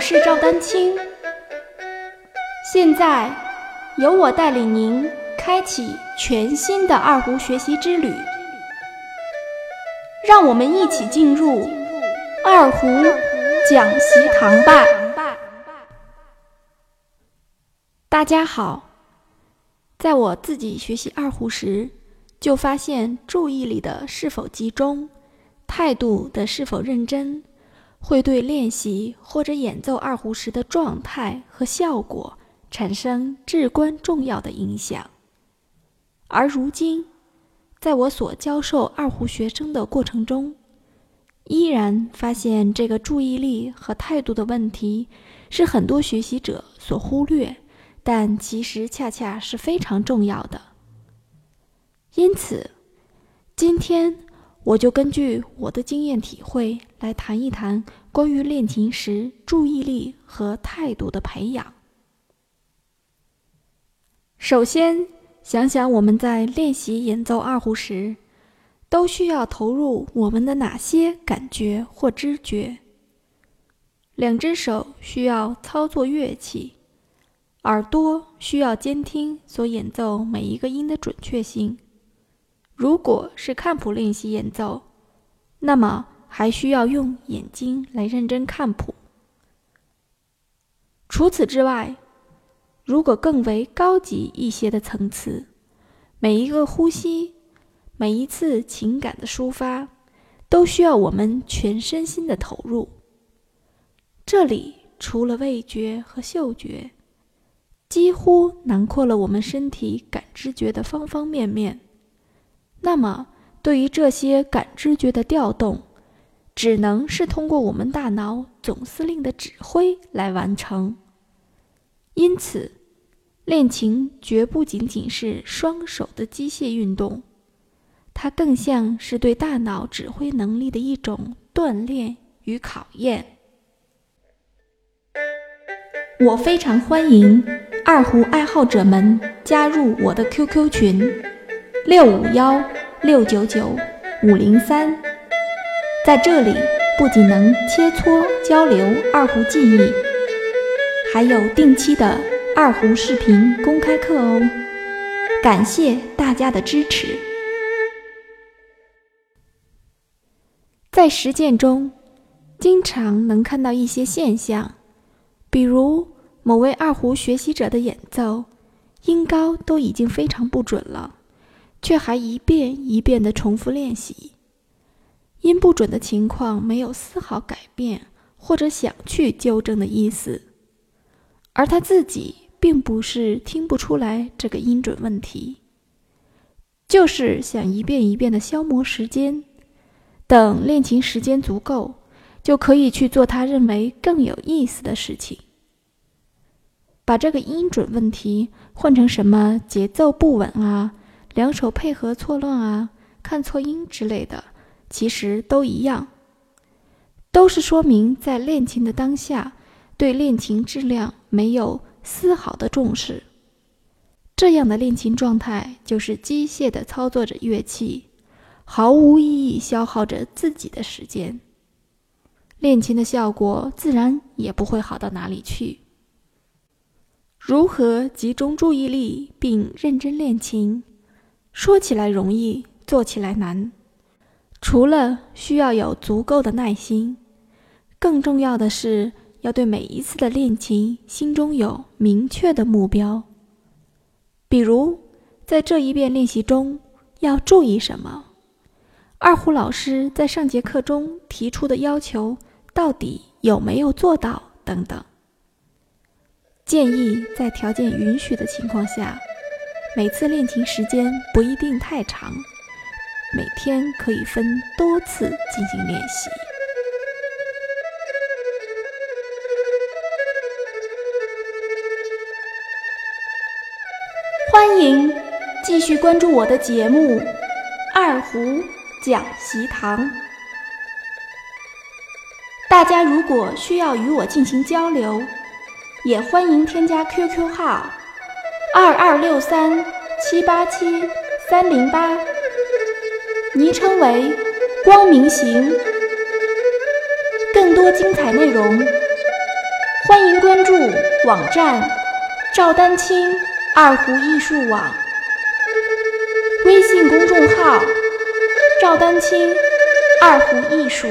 我是赵丹青，现在由我带领您开启全新的二胡学习之旅，让我们一起进入二胡讲习堂吧。大家好，在我自己学习二胡时，就发现注意力的是否集中，态度的是否认真。会对练习或者演奏二胡时的状态和效果产生至关重要的影响。而如今，在我所教授二胡学生的过程中，依然发现这个注意力和态度的问题是很多学习者所忽略，但其实恰恰是非常重要的。因此，今天。我就根据我的经验体会来谈一谈关于练琴时注意力和态度的培养。首先，想想我们在练习演奏二胡时，都需要投入我们的哪些感觉或知觉？两只手需要操作乐器，耳朵需要监听所演奏每一个音的准确性。如果是看谱练习演奏，那么还需要用眼睛来认真看谱。除此之外，如果更为高级一些的层次，每一个呼吸，每一次情感的抒发，都需要我们全身心的投入。这里除了味觉和嗅觉，几乎囊括了我们身体感知觉的方方面面。那么，对于这些感知觉的调动，只能是通过我们大脑总司令的指挥来完成。因此，练琴绝不仅仅是双手的机械运动，它更像是对大脑指挥能力的一种锻炼与考验。我非常欢迎二胡爱好者们加入我的 QQ 群。六五幺六九九五零三，在这里不仅能切磋交流二胡技艺，还有定期的二胡视频公开课哦。感谢大家的支持。在实践中，经常能看到一些现象，比如某位二胡学习者的演奏，音高都已经非常不准了。却还一遍一遍地重复练习，音不准的情况没有丝毫改变或者想去纠正的意思，而他自己并不是听不出来这个音准问题，就是想一遍一遍地消磨时间，等练琴时间足够，就可以去做他认为更有意思的事情。把这个音准问题换成什么节奏不稳啊？两手配合错乱啊，看错音之类的，其实都一样，都是说明在练琴的当下，对练琴质量没有丝毫的重视。这样的练琴状态就是机械的操作着乐器，毫无意义消耗着自己的时间，练琴的效果自然也不会好到哪里去。如何集中注意力并认真练琴？说起来容易，做起来难。除了需要有足够的耐心，更重要的是要对每一次的练琴心中有明确的目标。比如，在这一遍练习中要注意什么？二胡老师在上节课中提出的要求到底有没有做到？等等。建议在条件允许的情况下。每次练琴时间不一定太长，每天可以分多次进行练习。欢迎继续关注我的节目《二胡讲习堂》。大家如果需要与我进行交流，也欢迎添加 QQ 号。二二六三七八七三零八，昵称为光明行。更多精彩内容，欢迎关注网站赵丹青二胡艺术网，微信公众号赵丹青二胡艺术。